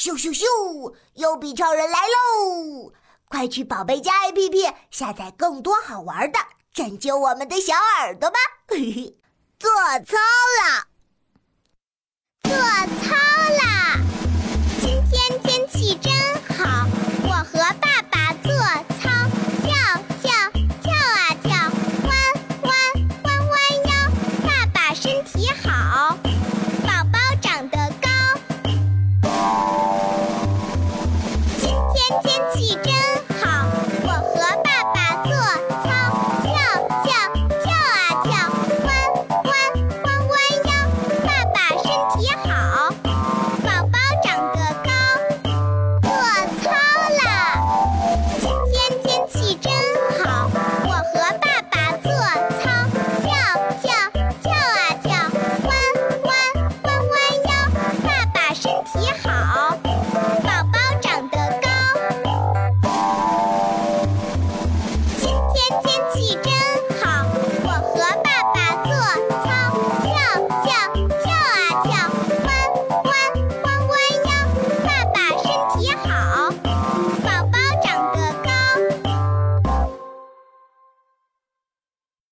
咻咻咻优比超人来喽！快去宝贝家 app 下载更多好玩的拯救我们的小耳朵吧！嘿 嘿做操啦做操啦今天天气真好我和爸爸做操跳跳跳啊跳弯弯弯弯腰爸爸身体好